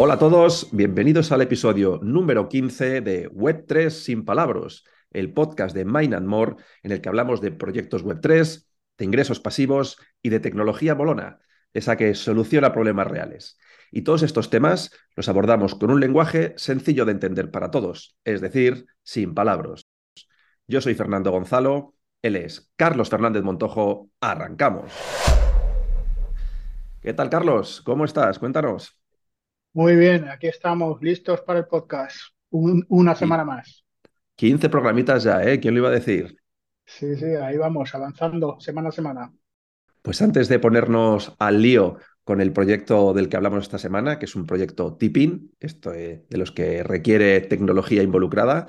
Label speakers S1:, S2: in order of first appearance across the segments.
S1: Hola a todos, bienvenidos al episodio número 15 de Web3 sin palabras, el podcast de Mind and More en el que hablamos de proyectos Web3, de ingresos pasivos y de tecnología molona, esa que soluciona problemas reales. Y todos estos temas los abordamos con un lenguaje sencillo de entender para todos, es decir, sin palabras. Yo soy Fernando Gonzalo, él es Carlos Fernández Montojo, arrancamos. ¿Qué tal, Carlos? ¿Cómo estás? Cuéntanos.
S2: Muy bien, aquí estamos listos para el podcast. una semana más.
S1: 15 programitas ya, ¿eh? ¿Quién lo iba a decir?
S2: Sí, sí, ahí vamos, avanzando semana a semana.
S1: Pues antes de ponernos al lío con el proyecto del que hablamos esta semana, que es un proyecto tipping, esto de los que requiere tecnología involucrada,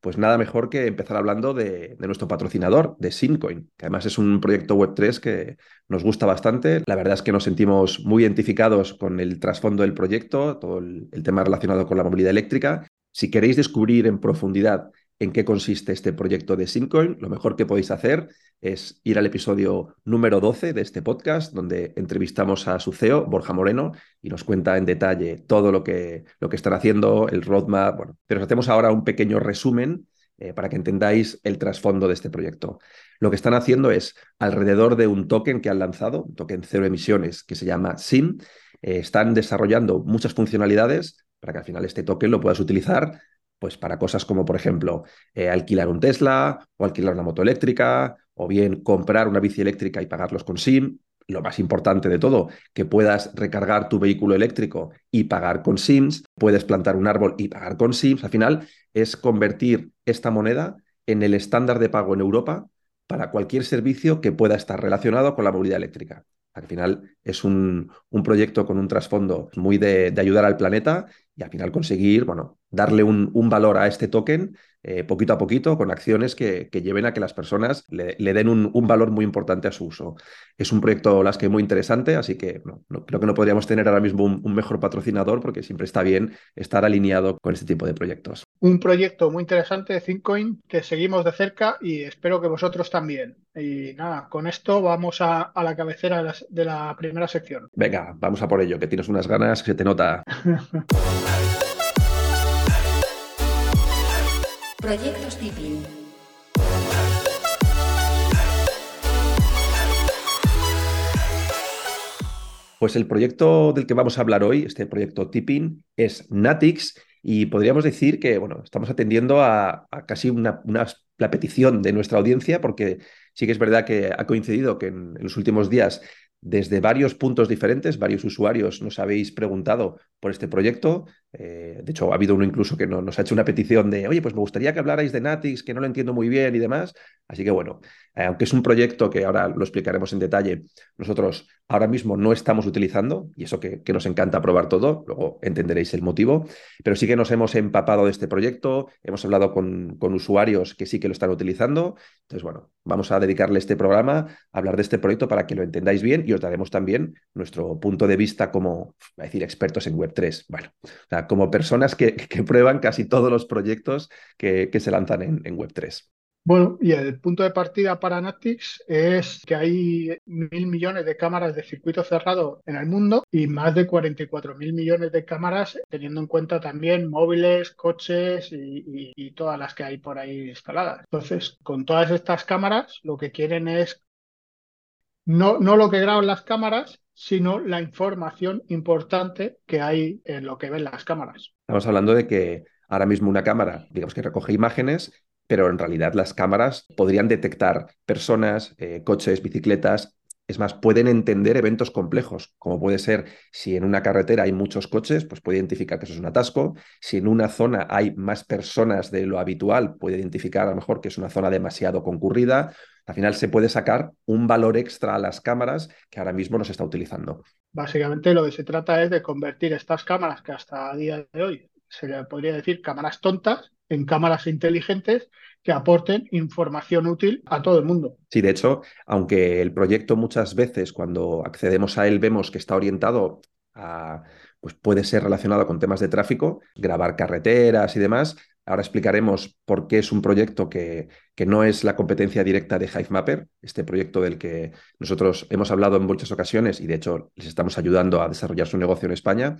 S1: pues nada mejor que empezar hablando de, nuestro patrocinador, de Simcoin, que además es un proyecto Web3 que nos gusta bastante. La verdad es que nos sentimos muy identificados con el trasfondo del proyecto, todo el, el tema relacionado con la movilidad eléctrica. Si queréis descubrir en profundidad en qué consiste este proyecto de Simcoin, lo mejor que podéis hacer es ir al episodio número 12 de este podcast, donde entrevistamos a su CEO, Borja Moreno, y nos cuenta en detalle todo lo que, lo que están haciendo, el roadmap. Bueno, pero os hacemos ahora un pequeño resumen eh, para que entendáis el trasfondo de este proyecto. Lo que están haciendo es alrededor de un token que han lanzado, un token cero emisiones que se llama SIM, eh, están desarrollando muchas funcionalidades para que al final este token lo puedas utilizar pues para cosas como, por ejemplo, eh, alquilar un Tesla o alquilar una moto eléctrica, o bien comprar una bici eléctrica y pagarlos con SIM. Lo más importante de todo, que puedas recargar tu vehículo eléctrico y pagar con SIMs, puedes plantar un árbol y pagar con SIMs. Al final es convertir esta moneda en el estándar de pago en Europa para cualquier servicio que pueda estar relacionado con la movilidad eléctrica. Al final es un, un proyecto con un trasfondo muy de, de, ayudar al planeta y al final conseguir, bueno, darle un, un valor a este token eh, poquito a poquito con acciones que, que, lleven a que las personas le, le den un, un, valor muy importante a su uso. Es un proyecto, las que muy interesante, así que no, no, creo que no podríamos tener ahora mismo un, un, mejor patrocinador porque siempre está bien estar alineado con este tipo de proyectos.
S2: Un proyecto muy interesante de Thinkoin que seguimos de cerca y espero que vosotros también. Y nada, con esto vamos a, a la cabecera de la, de la primera sección.
S1: Venga, vamos a por ello, que tienes unas ganas que se te nota. Proyectos Tipping. Pues el proyecto del que vamos a hablar hoy, este proyecto Tipping, es Natix y podríamos decir que bueno, estamos atendiendo a, casi una, la petición de nuestra audiencia porque sí que es verdad que ha coincidido que en los últimos días desde varios puntos diferentes, varios usuarios nos habéis preguntado por este proyecto. Eh, de hecho, ha habido uno incluso que no, nos ha hecho una petición de, oye, pues me gustaría que hablarais de Natix, que no lo entiendo muy bien y demás. Así que bueno, eh, aunque es un proyecto que ahora lo explicaremos en detalle, nosotros ahora mismo no estamos utilizando, y eso que, nos encanta probar todo, luego entenderéis el motivo, pero sí que nos hemos empapado de este proyecto, hemos hablado con, con usuarios que sí que lo están utilizando. Entonces, bueno, vamos a dedicarle este programa a hablar de este proyecto para que lo entendáis bien y os daremos también nuestro punto de vista como, a decir, expertos en Web3. Bueno, o sea, como personas que, prueban casi todos los proyectos que, se lanzan en, en Web3.
S2: Bueno, y el punto de partida para Natix es que hay mil millones de cámaras de circuito cerrado en el mundo y más de 44 mil millones de cámaras, teniendo en cuenta también móviles, coches y, y, todas las que hay por ahí instaladas. Entonces, con todas estas cámaras, lo que quieren es no, no lo que graban las cámaras, sino la información importante que hay en lo que ven las cámaras.
S1: Estamos hablando de que ahora mismo una cámara, digamos que recoge imágenes pero en realidad las cámaras podrían detectar personas, eh, coches, bicicletas. Es más, pueden entender eventos complejos, como puede ser si en una carretera hay muchos coches, pues puede identificar que eso es un atasco. Si en una zona hay más personas de lo habitual, puede identificar a lo mejor que es una zona demasiado concurrida. Al final se puede sacar un valor extra a las cámaras que ahora mismo no se está utilizando.
S2: Básicamente lo que se trata es de convertir estas cámaras que hasta a día de hoy se le podría decir cámaras tontas en cámaras inteligentes que aporten información útil a todo el mundo.
S1: Sí, de hecho, aunque el proyecto muchas veces cuando accedemos a él vemos que está orientado a, pues puede ser relacionado con temas de tráfico, grabar carreteras y demás, Ahora explicaremos por qué es un proyecto que, que, no es la competencia directa de HiveMapper, este proyecto del que nosotros hemos hablado en muchas ocasiones y de hecho les estamos ayudando a desarrollar su negocio en España,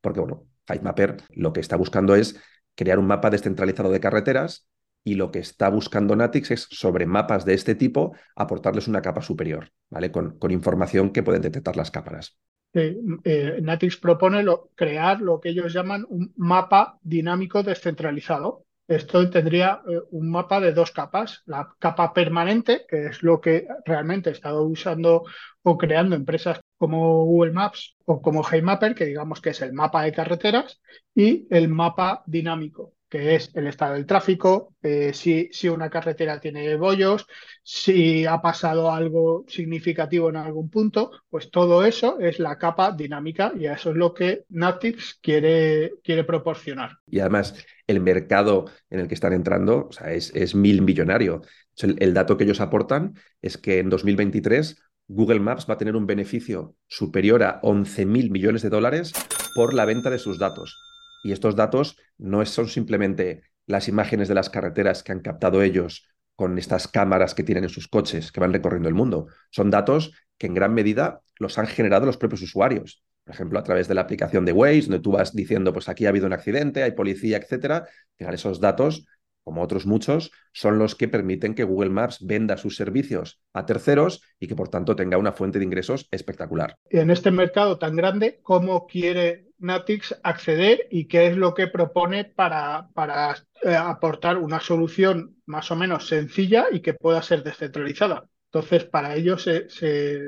S1: porque bueno, HiveMapper lo que está buscando es crear un mapa descentralizado de carreteras y lo que está buscando Natix es sobre mapas de este tipo aportarles una capa superior, ¿vale? Con, información que pueden detectar las cámaras.
S2: Eh, Natix propone crear lo que ellos llaman un mapa dinámico descentralizado. Esto tendría eh, un mapa de dos capas. La capa permanente, que es lo que realmente he estado usando o creando empresas como Google Maps o como HeyMapper, que digamos que es el mapa de carreteras, y el mapa dinámico, que es el estado del tráfico, eh, si, si, una carretera tiene bollos, si ha pasado algo significativo en algún punto, pues todo eso es la capa dinámica y eso es lo que Natix quiere, quiere proporcionar.
S1: Y además, el mercado en el que están entrando es, es, mil millonario. El, dato que ellos aportan es que en 2023 Google Maps va a tener un beneficio superior a 11.000 millones de dólares por la venta de sus datos. Y estos datos no son simplemente las imágenes de las carreteras que han captado ellos con estas cámaras que tienen en sus coches que van recorriendo el mundo. Son datos que en gran medida los han generado los propios usuarios. Por ejemplo, a través de la aplicación de Waze, donde tú vas diciendo, pues aquí ha habido un accidente, hay policía, etcétera. Esos datos, como otros muchos, son los que permiten que Google Maps venda sus servicios a terceros y que, por tanto, tenga una fuente de ingresos espectacular.
S2: En este mercado tan grande, ¿cómo quiere Natix acceder y qué es lo que propone para, para eh, aportar una solución más o menos sencilla y que pueda ser descentralizada. Entonces, para ello se, se,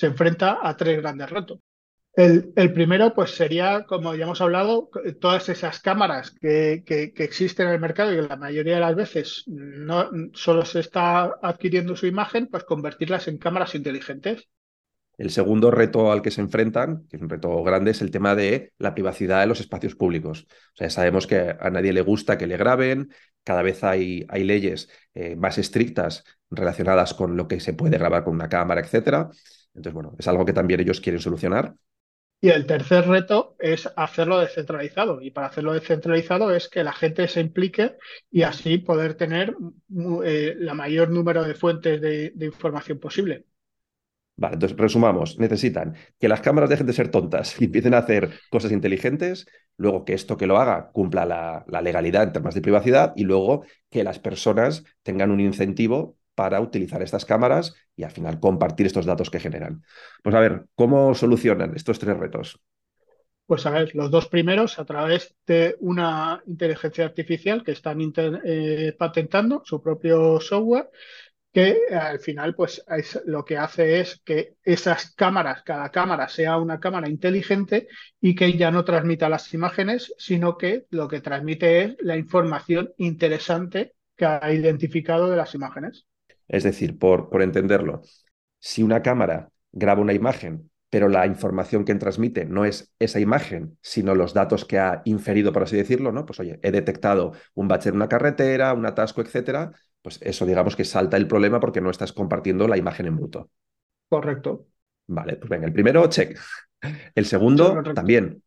S2: enfrenta a tres grandes retos. El, el, primero, pues sería, como ya hemos hablado, todas esas cámaras que, que, que, existen en el mercado y que la mayoría de las veces no solo se está adquiriendo su imagen, pues convertirlas en cámaras inteligentes.
S1: El segundo reto al que se enfrentan, que es un reto grande, es el tema de la privacidad de los espacios públicos. O sea, sabemos que a nadie le gusta que le graben, cada vez hay, hay leyes eh, más estrictas relacionadas con lo que se puede grabar con una cámara, etcétera. Entonces, bueno, es algo que también ellos quieren solucionar.
S2: Y el tercer reto es hacerlo descentralizado. Y para hacerlo descentralizado es que la gente se implique y así poder tener eh, la mayor número de fuentes de, de información posible.
S1: Vale, entonces resumamos, necesitan que las cámaras dejen de ser tontas y empiecen a hacer cosas inteligentes, luego que esto que lo haga cumpla la, legalidad en temas de privacidad y luego que las personas tengan un incentivo para utilizar estas cámaras y al final compartir estos datos que generan. Pues a ver, ¿cómo solucionan estos tres retos?
S2: Pues a ver, los dos primeros a través de una inteligencia artificial que están eh, patentando su propio software que al final pues es, lo que hace es que esas cámaras, cada cámara sea una cámara inteligente y que ya no transmita las imágenes, sino que lo que transmite es la información interesante que ha identificado de las imágenes.
S1: Es decir, por, por entenderlo, si una cámara graba una imagen, pero la información que transmite no es esa imagen, sino los datos que ha inferido, por así decirlo, ¿no? Pues oye, he detectado un bache en una carretera, un atasco, etcétera, pues eso digamos que salta el problema porque no estás compartiendo la imagen en bruto.
S2: Correcto.
S1: Vale, pues venga, el primero, check. El segundo, también.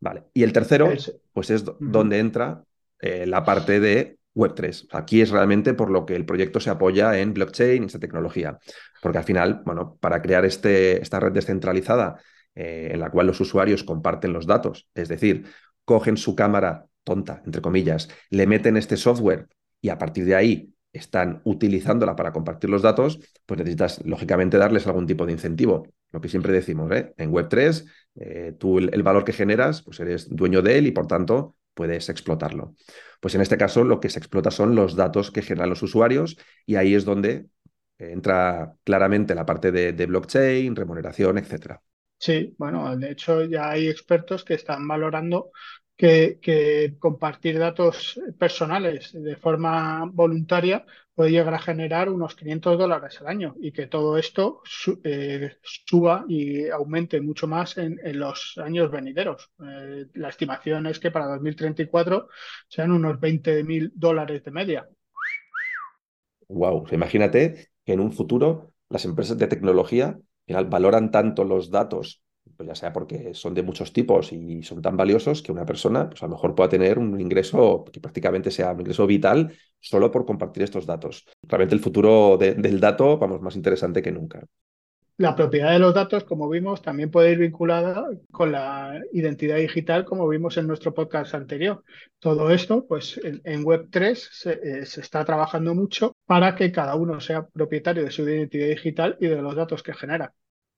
S1: Vale. Y el tercero, pues es donde entra eh, la parte de Web3. Aquí es realmente por lo que el proyecto se apoya en blockchain, esta tecnología. Porque al final, bueno, para crear este, esta red descentralizada eh, en la cual los usuarios comparten los datos, es decir, cogen su cámara tonta, entre comillas, le meten este software y a partir de ahí están utilizándola para compartir los datos, pues necesitas, lógicamente, darles algún tipo de incentivo. Lo que siempre decimos, ¿eh? en Web3, eh, tú el, valor que generas, pues eres dueño de él y por tanto puedes explotarlo. Pues en este caso lo que se explota son los datos que generan los usuarios y ahí es donde entra claramente la parte de, de blockchain, remuneración, etcétera.
S2: Sí, bueno, de hecho ya hay expertos que están valorando que, compartir datos personales de forma voluntaria puede llegar a generar unos 500 dólares al año y que todo esto eh, suba y aumente mucho más en, los años venideros. Eh, la estimación es que para 2034 sean unos 20 mil dólares de media.
S1: Wow, imagínate que en un futuro las empresas de tecnología valoran tanto los datos pues ya sea porque son de muchos tipos y son tan valiosos que una persona pues a lo mejor pueda tener un ingreso que prácticamente sea un ingreso vital solo por compartir estos datos. Realmente el futuro del dato, vamos, más interesante que nunca.
S2: la propiedad de los datos, como vimos, también puede ir vinculada con la identidad digital, como vimos en nuestro podcast anterior. Todo esto, pues en, Web3 se, se, está trabajando mucho para que cada uno sea propietario de su identidad digital y de los datos que genera.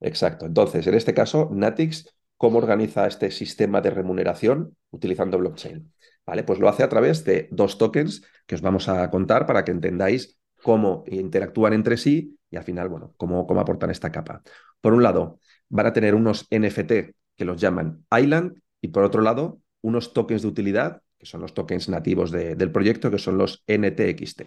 S1: Exacto. Entonces, en este caso, Natix, ¿cómo organiza este sistema de remuneración utilizando blockchain? Vale, pues lo hace a través de dos tokens que os vamos a contar para que entendáis cómo interactúan entre sí y al final, bueno, cómo, cómo aportan esta capa. Por un lado, van a tener unos NFT que los llaman Island y por otro lado, unos tokens de utilidad, que son los tokens nativos del proyecto, que son los NTXT.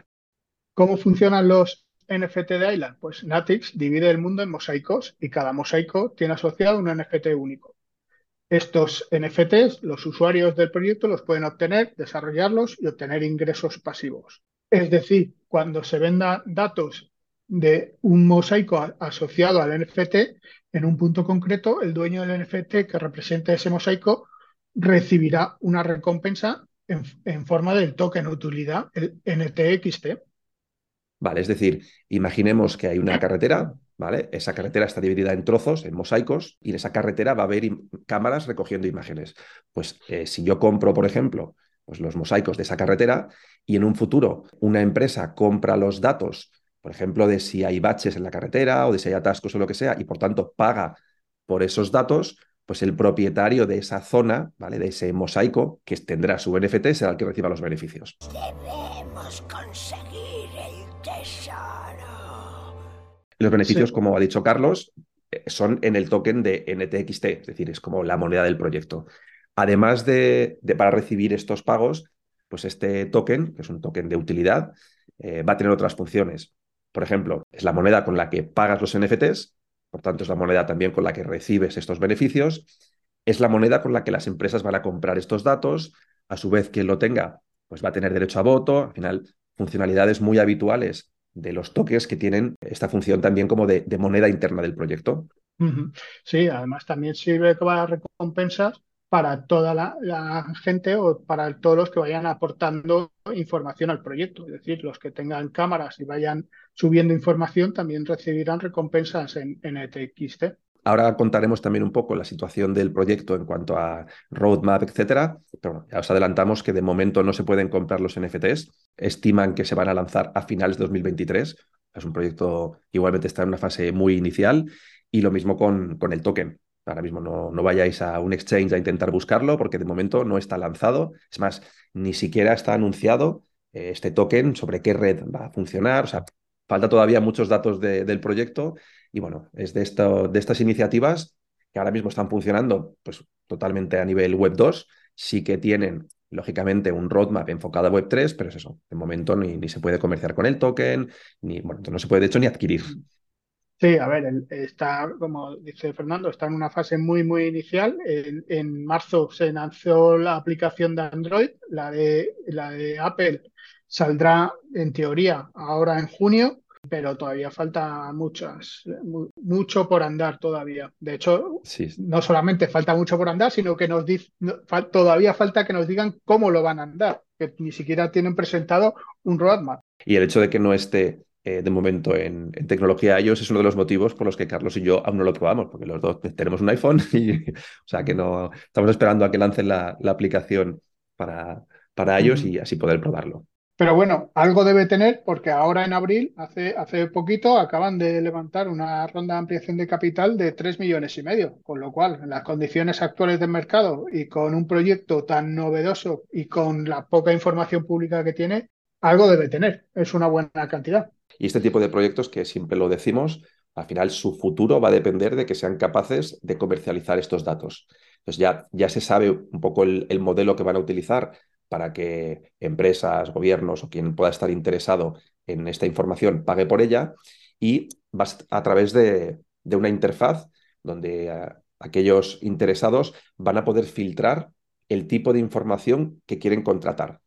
S2: ¿Cómo funcionan los NFT de Island? Pues Natix divide el mundo en mosaicos y cada mosaico tiene asociado un NFT único. Estos NFTs, los usuarios del proyecto los pueden obtener, desarrollarlos y obtener ingresos pasivos. Es decir, cuando se vendan datos de un mosaico asociado al NFT, en un punto concreto, el dueño del NFT que represente ese mosaico recibirá una recompensa en, forma del token utilidad, el NTXT.
S1: Vale, es decir, imaginemos que hay una carretera, ¿vale? Esa carretera está dividida en trozos, en mosaicos, y en esa carretera va a haber cámaras recogiendo imágenes. Pues eh, si yo compro, por ejemplo, pues los mosaicos de esa carretera y en un futuro una empresa compra los datos, por ejemplo, de si hay baches en la carretera o de si hay atascos o lo que sea, y por tanto paga por esos datos, pues el propietario de esa zona, ¿vale? De ese mosaico que tendrá su NFT será el que reciba los beneficios. Debemos conseguir el tesoro. Los beneficios, como ha dicho Carlos, eh, son en el token de NTXT, es decir, es como la moneda del proyecto. Además de, para recibir estos pagos, pues este token, que es un token de utilidad, eh, va a tener otras funciones. Por ejemplo, es la moneda con la que pagas los NFTs, por tanto es la moneda también con la que recibes estos beneficios, es la moneda con la que las empresas van a comprar estos datos, a su vez quien lo tenga, pues va a tener derecho a voto, al final funcionalidades muy habituales de los tokens que tienen esta función también como de, moneda interna del proyecto.
S2: Sí, además también sirve para recompensas para toda la, gente o para todos los que vayan aportando información al proyecto. Es decir, los que tengan cámaras y vayan subiendo información también recibirán recompensas en, en ETXT.
S1: Ahora contaremos también un poco la situación del proyecto en cuanto a roadmap, etcétera. Pero ya os adelantamos que de momento no se pueden comprar los NFTs. Estiman que se van a lanzar a finales de 2023. Es un proyecto igualmente está en una fase muy inicial. Y lo mismo con, con el token. Ahora mismo no, no, vayáis a un exchange a intentar buscarlo porque de momento no está lanzado. Es más, ni siquiera está anunciado eh, este token sobre qué red va a funcionar. O sea, falta todavía muchos datos del proyecto y bueno, es de, esto, de estas iniciativas que ahora mismo están funcionando pues totalmente a nivel web 2. Sí que tienen, lógicamente, un roadmap enfocado a web 3, pero es eso. De momento ni, ni se puede comerciar con el token, ni, bueno, no se puede de hecho ni adquirir.
S2: Sí, a ver, está, como dice Fernando, está en una fase muy, muy inicial. En, marzo se lanzó la aplicación de Android, la de, la de Apple saldrá en teoría ahora en junio, pero todavía falta muchas, mucho por andar todavía. De hecho, no solamente falta mucho por andar, sino que nos todavía falta que nos digan cómo lo van a andar, que ni siquiera tienen presentado un roadmap.
S1: Y el hecho de que no esté eh, de momento en, tecnología iOS es uno de los motivos por los que Carlos y yo aún no lo probamos, porque los dos tenemos un iPhone y, o sea, que no estamos esperando a que lancen la, aplicación para, para iOS y así poder probarlo.
S2: Pero bueno, algo debe tener porque ahora en abril, hace, hace poquito, acaban de levantar una ronda de ampliación de capital de 3 millones y medio, con lo cual, en las condiciones actuales del mercado y con un proyecto tan novedoso y con la poca información pública que tiene, algo debe tener. Es una buena cantidad.
S1: Y este tipo de proyectos que siempre lo decimos, al final su futuro va a depender de que sean capaces de comercializar estos datos. Entonces ya, ya se sabe un poco el, modelo que van a utilizar para que empresas, gobiernos o quien pueda estar interesado en esta información pague por ella y a través de, una interfaz donde eh, aquellos interesados van a poder filtrar el tipo de información que quieren contratar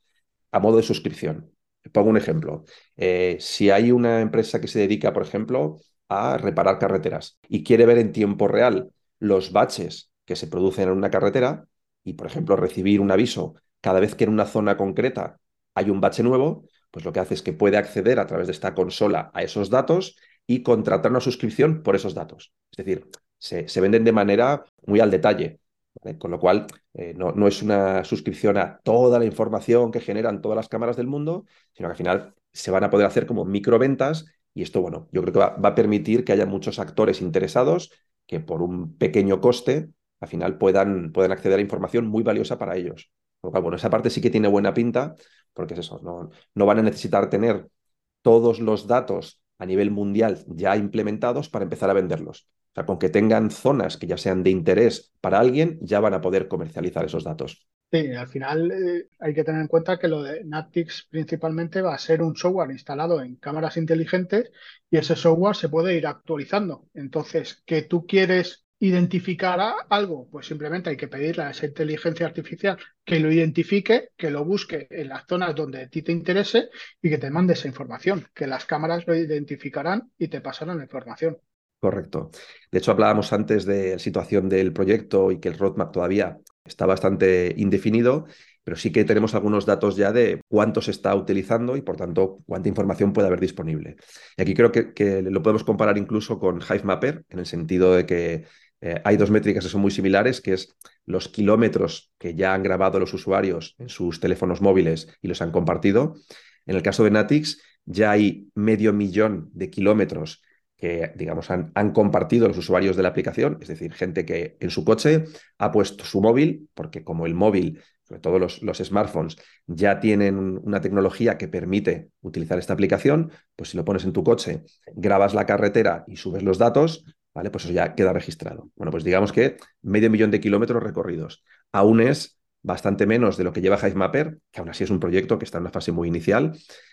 S1: a modo de suscripción. Pongo un ejemplo. Eh, si hay una empresa que se dedica, por ejemplo, a reparar carreteras y quiere ver en tiempo real los baches que se producen en una carretera y, por ejemplo, recibir un aviso cada vez que en una zona concreta hay un bache nuevo, pues lo que hace es que puede acceder a través de esta consola a esos datos y contratar una suscripción por esos datos. Es decir, se, venden de manera muy al detalle. Con lo cual, eh, no, no, es una suscripción a toda la información que generan todas las cámaras del mundo, sino que al final se van a poder hacer como microventas y esto, bueno, yo creo que va, a permitir que haya muchos actores interesados que por un pequeño coste al final puedan, puedan acceder a información muy valiosa para ellos. Con lo cual, bueno, esa parte sí que tiene buena pinta, porque es eso, no, no van a necesitar tener todos los datos a nivel mundial ya implementados para empezar a venderlos. O sea, con que tengan zonas que ya sean de interés para alguien, ya van a poder comercializar esos datos.
S2: Sí, al final eh, hay que tener en cuenta que lo de Naptix principalmente va a ser un software instalado en cámaras inteligentes y ese software se puede ir actualizando. Entonces, que tú quieres identificar algo, pues simplemente hay que pedirle a esa inteligencia artificial que lo identifique, que lo busque en las zonas donde a ti te interese y que te mande esa información, que las cámaras lo identificarán y te pasarán la información.
S1: Correcto. De hecho, hablábamos antes de la situación del proyecto y que el roadmap todavía está bastante indefinido, pero sí que tenemos algunos datos ya de cuánto se está utilizando y, por tanto, cuánta información puede haber disponible. Y aquí creo que, lo podemos comparar incluso con HiveMapper, en el sentido de que eh, hay dos métricas que son muy similares, que es los kilómetros que ya han grabado los usuarios en sus teléfonos móviles y los han compartido. En el caso de Natix, ya hay medio millón de kilómetros que, digamos, han, han, compartido los usuarios de la aplicación, es decir, gente que en su coche ha puesto su móvil, porque como el móvil, sobre todo los, los smartphones, ya tienen una tecnología que permite utilizar esta aplicación, pues si lo pones en tu coche, grabas la carretera y subes los datos, ¿vale? Pues eso ya queda registrado. Bueno, pues digamos que medio millón de kilómetros recorridos. Aún es bastante menos de lo que lleva HiveMapper, que aún así es un proyecto que está en una fase muy inicial.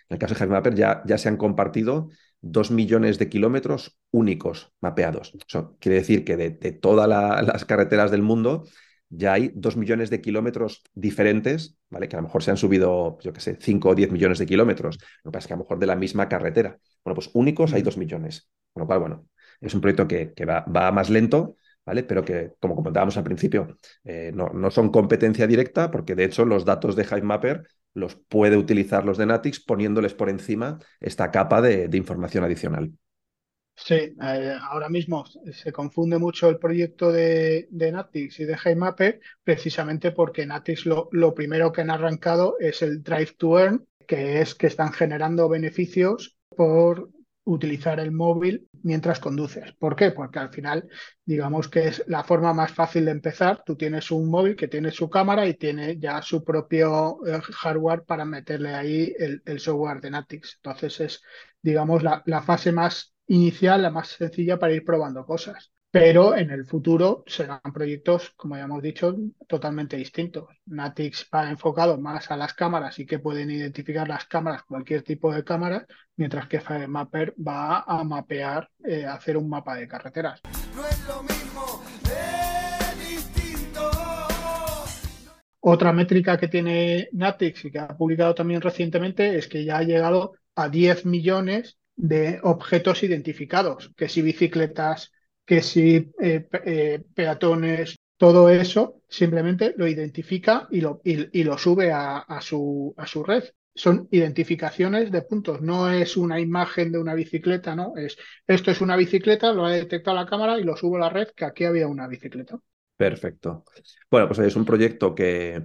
S1: En el caso de HiveMapper ya, ya se han compartido dos millones de kilómetros únicos mapeados. Eso quiere decir que de, todas las carreteras del mundo ya hay dos millones de kilómetros diferentes, ¿vale? Que a lo mejor se han subido, yo qué sé, cinco o diez millones de kilómetros. Lo que pasa es que a lo mejor de la misma carretera. Bueno, pues únicos hay dos millones. Con lo cual, bueno, es un proyecto que, que va, va, más lento, ¿vale? Pero que, como comentábamos al principio, eh, no, no, son competencia directa, porque de hecho los datos de HiveMapper los puede utilizar los de Natix poniéndoles por encima esta capa de, información adicional.
S2: Sí, eh, ahora mismo se confunde mucho el proyecto de, de Natix y de HiveMapper precisamente porque Natix lo, lo, primero que han arrancado es el Drive to Earn, que es que están generando beneficios por utilizar el móvil mientras conduces. ¿Por qué? Porque al final, digamos que es la forma más fácil de empezar. Tú tienes un móvil que tiene su cámara y tiene ya su propio eh, hardware para meterle ahí el, software de Natix. Entonces es, digamos, la, la fase más inicial, la más sencilla para ir probando cosas pero en el futuro serán proyectos, como ya hemos dicho, totalmente distintos. Natix va enfocado más a las cámaras y que pueden identificar las cámaras, cualquier tipo de cámara, mientras que FireMapper va a mapear, eh, hacer un mapa de carreteras. Otra métrica que tiene Natix y que ha publicado también recientemente es que ya ha llegado a 10 millones de objetos identificados, que si bicicletas, que si eh, eh, peatones, todo eso simplemente lo identifica y lo, y, lo sube a, su, a su red. Son identificaciones de puntos, no es una imagen de una bicicleta, ¿no? Es esto es una bicicleta, lo ha detectado la cámara y lo subo a la red que aquí había una bicicleta.
S1: Perfecto. Bueno, pues es un proyecto que,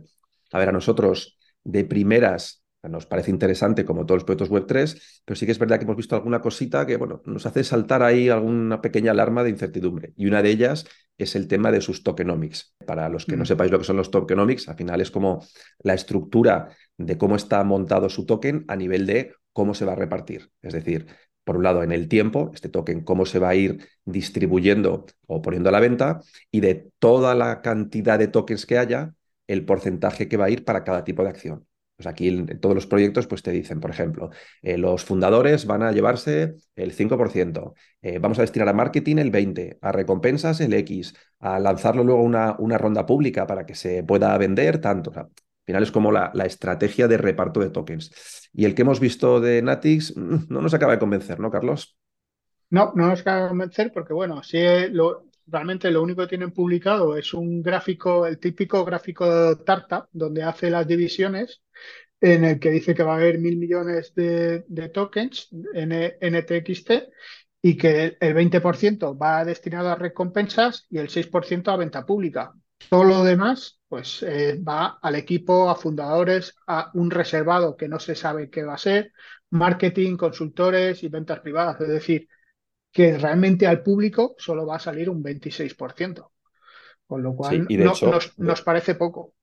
S1: a ver, a nosotros de primeras nos parece interesante como todos los proyectos Web3, pero sí que es verdad que hemos visto alguna cosita que bueno, nos hace saltar ahí alguna pequeña alarma de incertidumbre. Y una de ellas es el tema de sus tokenomics. Para los que no mm. sepáis lo que son los tokenomics, al final es como la estructura de cómo está montado su token a nivel de cómo se va a repartir. Es decir, por un lado, en el tiempo, este token, cómo se va a ir distribuyendo o poniendo a la venta, y de toda la cantidad de tokens que haya, el porcentaje que va a ir para cada tipo de acción. Pues aquí en todos los proyectos pues te dicen, por ejemplo, eh, los fundadores van a llevarse el 5%, eh, vamos a destinar a marketing el 20%, a recompensas el X, a lanzarlo luego una, una ronda pública para que se pueda vender tanto. al final es como la, la, estrategia de reparto de tokens. Y el que hemos visto de Natix no nos acaba de convencer, ¿no, Carlos?
S2: No, no nos acaba de convencer porque, bueno, sí lo, realmente lo único que tienen publicado es un gráfico, el típico gráfico de Tarta, donde hace las divisiones, en el que dice que va a haber mil millones de, tokens en NTXT y que el 20% va destinado a recompensas y el 6% a venta pública. Todo lo demás pues eh, va al equipo, a fundadores, a un reservado que no se sabe qué va a ser, marketing, consultores y ventas privadas. Es decir, que realmente al público solo va a salir un 26%. Con lo cual nos, parece poco.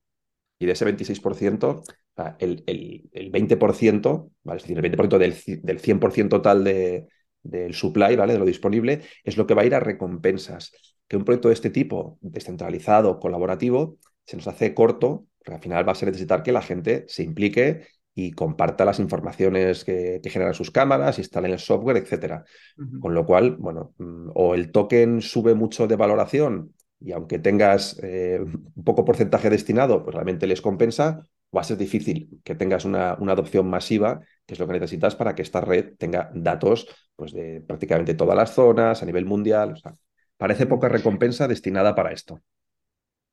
S1: Y de ese 26%, el, el, 20%, ¿vale? es decir, el 20% del, del 100% total de, del supply, ¿vale? De lo disponible, es lo que va a ir a recompensas. Que un proyecto de este tipo, descentralizado, colaborativo, se nos hace corto, porque al final va a ser necesitar que la gente se implique y comparta las informaciones que, generan sus cámaras, instalen el software, etc. Con lo cual, bueno, mm, o el token sube mucho de valoración y aunque tengas eh, un poco porcentaje destinado, pues realmente les compensa, va a ser difícil que tengas una, una, adopción masiva, que es lo que necesitas para que esta red tenga datos pues, de prácticamente todas las zonas a nivel mundial. O sea, parece poca recompensa destinada para esto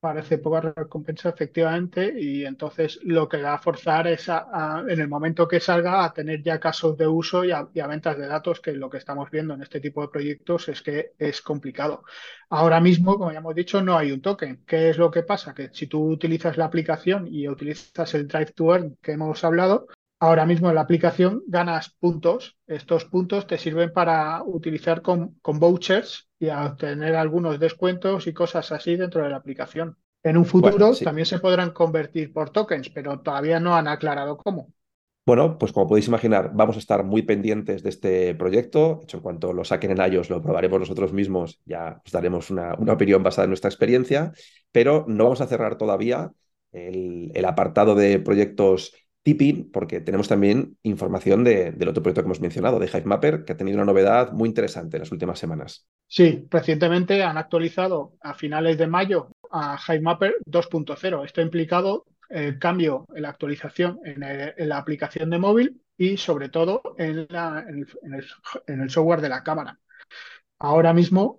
S2: parece poca recompensa efectivamente y entonces lo que va a forzar es a, en el momento que salga a tener ya casos de uso y a, ventas de datos que lo que estamos viendo en este tipo de proyectos es que es complicado. Ahora mismo, como ya hemos dicho, no hay un token. ¿Qué es lo que pasa? Que si tú utilizas la aplicación y utilizas el Drive to Earn que hemos hablado, Ahora mismo en la aplicación ganas puntos. Estos puntos te sirven para utilizar con, con vouchers y a obtener algunos descuentos y cosas así dentro de la aplicación. En un futuro también se podrán convertir por tokens, pero todavía no han aclarado cómo.
S1: Bueno, pues como podéis imaginar, vamos a estar muy pendientes de este proyecto. De hecho, en cuanto lo saquen en iOS, lo probaremos nosotros mismos, ya os daremos una, una opinión basada en nuestra experiencia, pero no vamos a cerrar todavía el, el apartado de proyectos tipping, porque tenemos también información del otro proyecto que hemos mencionado, de HiveMapper, que ha tenido una novedad muy interesante en las últimas semanas.
S2: Sí, recientemente han actualizado a finales de mayo a HiveMapper 2.0. Esto ha implicado el cambio en la actualización en, la aplicación de móvil y sobre todo en, en el software de la cámara. Ahora mismo,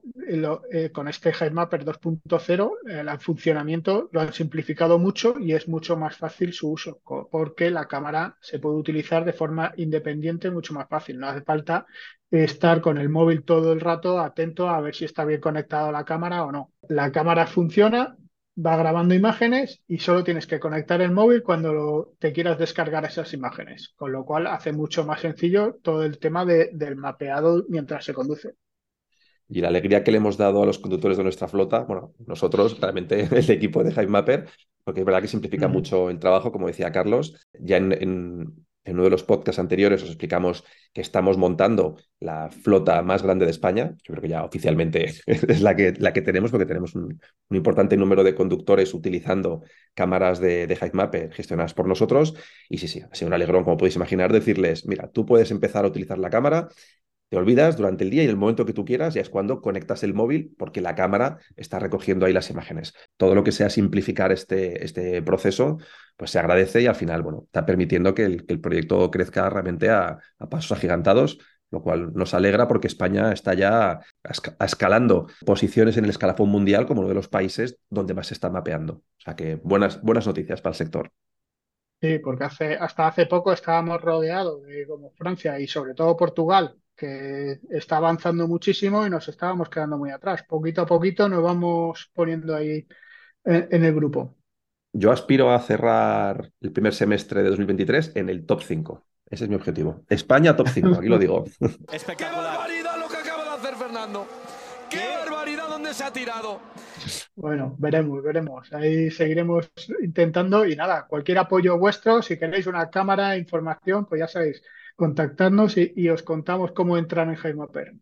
S2: eh, con este HiveMapper 2.0, el funcionamiento lo han simplificado mucho y es mucho más fácil su uso, porque la cámara se puede utilizar de forma independiente mucho más fácil. No hace falta estar con el móvil todo el rato atento a ver si está bien conectado la cámara o no. La cámara funciona, va grabando imágenes y solo tienes que conectar el móvil cuando te quieras descargar esas imágenes, con lo cual hace mucho más sencillo todo el tema del mapeado mientras se conduce
S1: y la alegría que le hemos dado a los conductores de nuestra flota, bueno, nosotros, realmente el equipo de HiveMapper, porque es verdad que simplifica mucho el trabajo, como decía Carlos. Ya en, uno de los podcasts anteriores os explicamos que estamos montando la flota más grande de España. Yo creo que ya oficialmente es la que, la que tenemos, porque tenemos un, importante número de conductores utilizando cámaras de, de HiveMapper gestionadas por nosotros. Y sí, sí, ha sido un alegrón, como podéis imaginar, decirles, mira, tú puedes empezar a utilizar la cámara te olvidas durante el día y en el momento que tú quieras ya es cuando conectas el móvil porque la cámara está recogiendo ahí las imágenes. Todo lo que sea simplificar este, este proceso, pues se agradece y al final, bueno, está permitiendo que el, el proyecto crezca realmente a, pasos agigantados, lo cual nos alegra porque España está ya escalando posiciones en el escalafón mundial como uno de los países donde más se está mapeando. O sea que buenas, buenas noticias para el sector.
S2: Sí, porque hace, hasta hace poco estábamos rodeados de como Francia y sobre todo Portugal, que está avanzando muchísimo y nos estábamos quedando muy atrás. Poquito a poquito nos vamos poniendo ahí en, el grupo.
S1: Yo aspiro a cerrar el primer semestre de 2023 en el top 5. Ese es mi objetivo. España top 5, aquí lo digo.
S3: ¡Qué barbaridad lo que acaba de hacer Fernando! ¡Qué barbaridad donde se ha tirado!
S2: Bueno, veremos, veremos. Ahí seguiremos intentando y nada, cualquier apoyo vuestro, si queréis una cámara, información, pues ya sabéis, contactarnos y, os contamos cómo entrar en HiveMapper.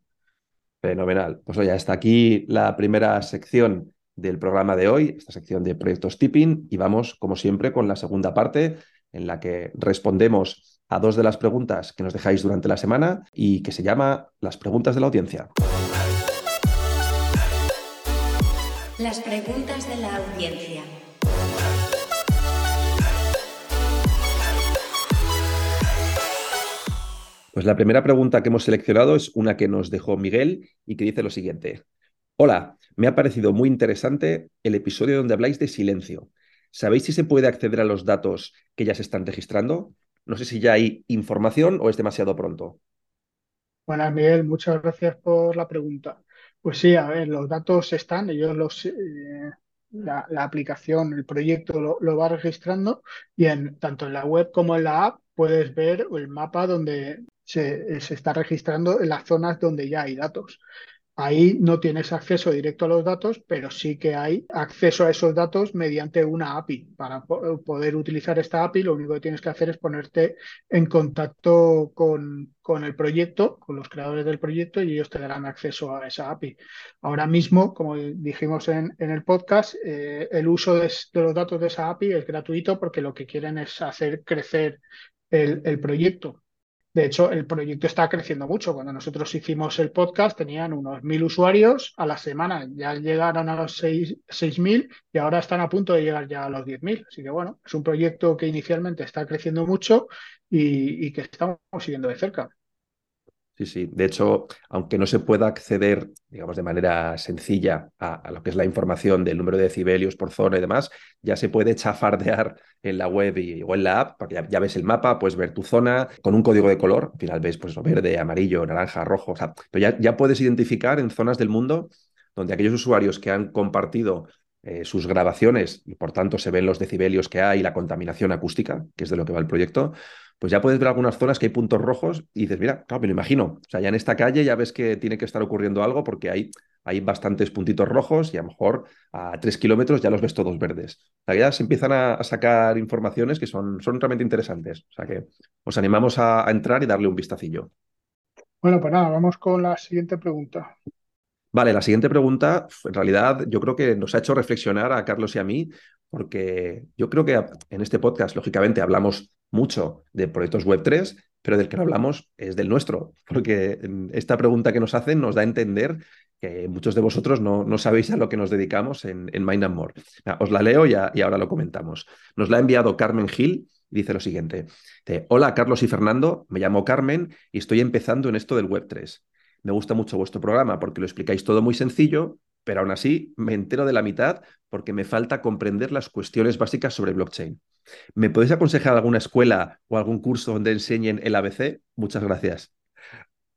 S1: Fenomenal. Pues oye, hasta aquí la primera sección del programa de hoy, esta sección de proyectos tipping, y vamos, como siempre, con la segunda parte en la que respondemos a dos de las preguntas que nos dejáis durante la semana y que se llama Las preguntas de la audiencia.
S4: Las preguntas de la audiencia.
S1: Pues la primera pregunta que hemos seleccionado es una que nos dejó Miguel y que dice lo siguiente. Hola, me ha parecido muy interesante el episodio donde habláis de silencio. ¿Sabéis si se puede acceder a los datos que ya se están registrando? No sé si ya hay información o es demasiado pronto.
S2: Buenas, Miguel, muchas gracias por la pregunta. Pues sí, a ver, los datos están, ellos los, eh, la, la aplicación, el proyecto lo, lo va registrando y en, tanto en la web como en la app puedes ver el mapa donde se, se está registrando en las zonas donde ya hay datos. Ahí no tienes acceso directo a los datos, pero sí que hay acceso a esos datos mediante una API. Para po- poder utilizar esta API, lo único que tienes que hacer es ponerte en contacto con, con el proyecto, con los creadores del proyecto, y ellos te darán acceso a esa API. Ahora mismo, como dijimos en, en el podcast, eh, el uso de, de los datos de esa API es gratuito porque lo que quieren es hacer crecer el, el proyecto. De hecho, el proyecto está creciendo mucho. Cuando nosotros hicimos el podcast tenían unos mil usuarios a la semana, ya llegaron a los seis mil y ahora están a punto de llegar ya a los diez mil. Así que bueno, es un proyecto que inicialmente está creciendo mucho y, y que estamos siguiendo de cerca.
S1: Sí, sí. De hecho, aunque no se pueda acceder, digamos, de manera sencilla a, lo que es la información del número de decibelios por zona y demás, ya se puede chafardear en la web y, o en la app, porque ya, ya, ves el mapa, puedes ver tu zona con un código de color. Al final ves, pues, verde, amarillo, naranja, rojo. O sea, pero ya, ya puedes identificar en zonas del mundo donde aquellos usuarios que han compartido eh, sus grabaciones y por tanto se ven los decibelios que hay y la contaminación acústica, que es de lo que va el proyecto, pues ya puedes ver algunas zonas que hay puntos rojos y dices, mira, claro, me lo imagino. O sea, ya en esta calle ya ves que tiene que estar ocurriendo algo porque hay, hay bastantes puntitos rojos y a lo mejor a tres kilómetros ya los ves todos verdes. O sea, ya se empiezan a, a sacar informaciones que son, son realmente interesantes. O sea, que os animamos a, a entrar y darle un vistacillo.
S2: Bueno, pues nada, vamos con la siguiente pregunta.
S1: Vale, la siguiente pregunta, en realidad, yo creo que nos ha hecho reflexionar a Carlos y a mí, porque yo creo que en este podcast, lógicamente, hablamos mucho de proyectos Web3, pero del que no hablamos es del nuestro, porque esta pregunta que nos hacen nos da a entender que muchos de vosotros no, no sabéis a lo que nos dedicamos en, en Mind and More. Os la leo y, y ahora lo comentamos. Nos la ha enviado Carmen Gil, dice lo siguiente. Hola, Carlos y Fernando, me llamo Carmen y estoy empezando en esto del Web3. Me gusta mucho vuestro programa porque lo explicáis todo muy sencillo, pero aún así me entero de la mitad porque me falta comprender las cuestiones básicas sobre blockchain. ¿Me podéis aconsejar alguna escuela o algún curso donde enseñen el ABC? Muchas gracias.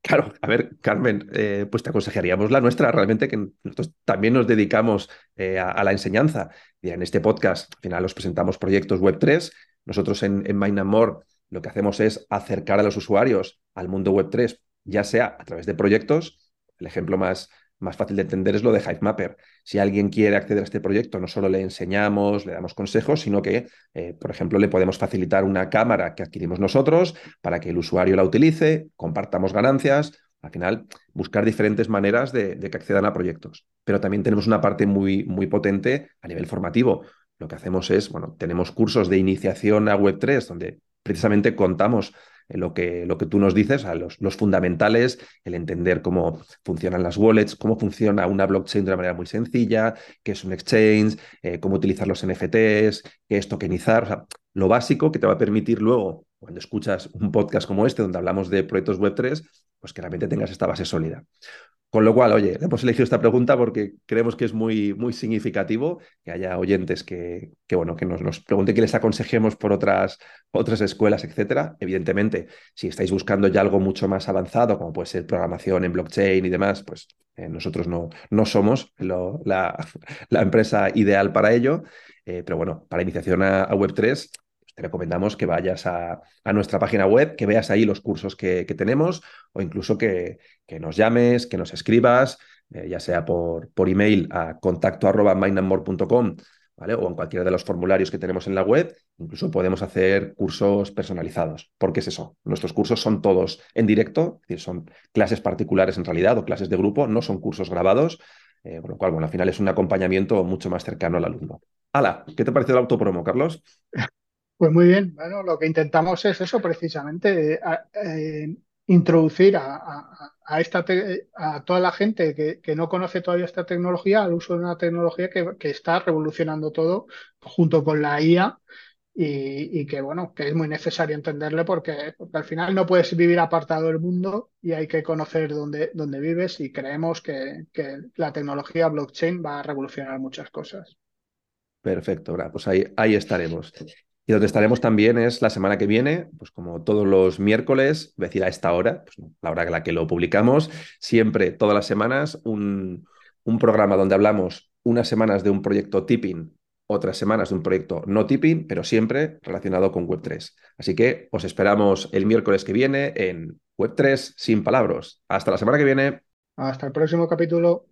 S1: Claro, a ver, Carmen, eh, pues te aconsejaríamos la nuestra, realmente que nosotros también nos dedicamos eh, a, la enseñanza. Y en este podcast, al final, os presentamos proyectos Web3. Nosotros en, en Mind and More lo que hacemos es acercar a los usuarios al mundo Web3 ya sea a través de proyectos, el ejemplo más, más fácil de entender es lo de Hivemapper. Si alguien quiere acceder a este proyecto, no solo le enseñamos, le damos consejos, sino que, eh, por ejemplo, le podemos facilitar una cámara que adquirimos nosotros para que el usuario la utilice, compartamos ganancias. Al final, buscar diferentes maneras de, de que accedan a proyectos. Pero también tenemos una parte muy, muy potente a nivel formativo. Lo que hacemos es, bueno, tenemos cursos de iniciación a Web3, donde precisamente contamos lo que, lo que tú nos dices, los, los, fundamentales, el entender cómo funcionan las wallets, cómo funciona una blockchain de una manera muy sencilla, qué es un exchange, eh, cómo utilizar los NFTs, qué es tokenizar, lo básico que te va a permitir luego, cuando escuchas un podcast como este, donde hablamos de proyectos Web3, pues que realmente tengas esta base sólida. Con lo cual, oye, hemos elegido esta pregunta porque creemos que es muy, muy significativo que haya oyentes que, que bueno, que nos, nos pregunten que les aconsejemos por otras, otras escuelas, etcétera. Evidentemente, si estáis buscando ya algo mucho más avanzado, como puede ser programación en blockchain y demás, pues eh, nosotros no, no somos la, la, empresa ideal para ello. Eh, pero bueno, para iniciación a, a Web3, te recomendamos que vayas a, nuestra página web, que veas ahí los cursos que, tenemos o incluso que, nos llames, que nos escribas, eh, ya sea por, email a contacto arroba ¿vale? o en cualquiera de los formularios que tenemos en la web. Incluso podemos hacer cursos personalizados. ¿Por qué es eso? Nuestros cursos son todos en directo, son clases particulares en realidad o clases de grupo, no son cursos grabados. Eh, con lo cual, bueno, al final es un acompañamiento mucho más cercano al alumno. Hala, ¿qué te parece el autopromo, Carlos?
S2: Pues muy bien, bueno, lo que intentamos es eso precisamente, eh, eh, introducir a, a, esta a toda la gente que, que, no conoce todavía esta tecnología al uso de una tecnología que, que está revolucionando todo junto con la IA y, y, que bueno, que es muy necesario entenderle porque, porque, al final no puedes vivir apartado del mundo y hay que conocer dónde, dónde vives y creemos que, que la tecnología blockchain va a revolucionar muchas cosas.
S1: Perfecto, pues ahí, ahí estaremos. Y donde estaremos también es la semana que viene, pues como todos los miércoles, es decir, a esta hora, pues la hora en la que lo publicamos, siempre, todas las semanas, un, un programa donde hablamos unas semanas de un proyecto tipping, otras semanas de un proyecto no tipping, pero siempre relacionado con Web3. Así que os esperamos el miércoles que viene en Web3 sin palabras. Hasta la semana que viene.
S2: Hasta el próximo capítulo.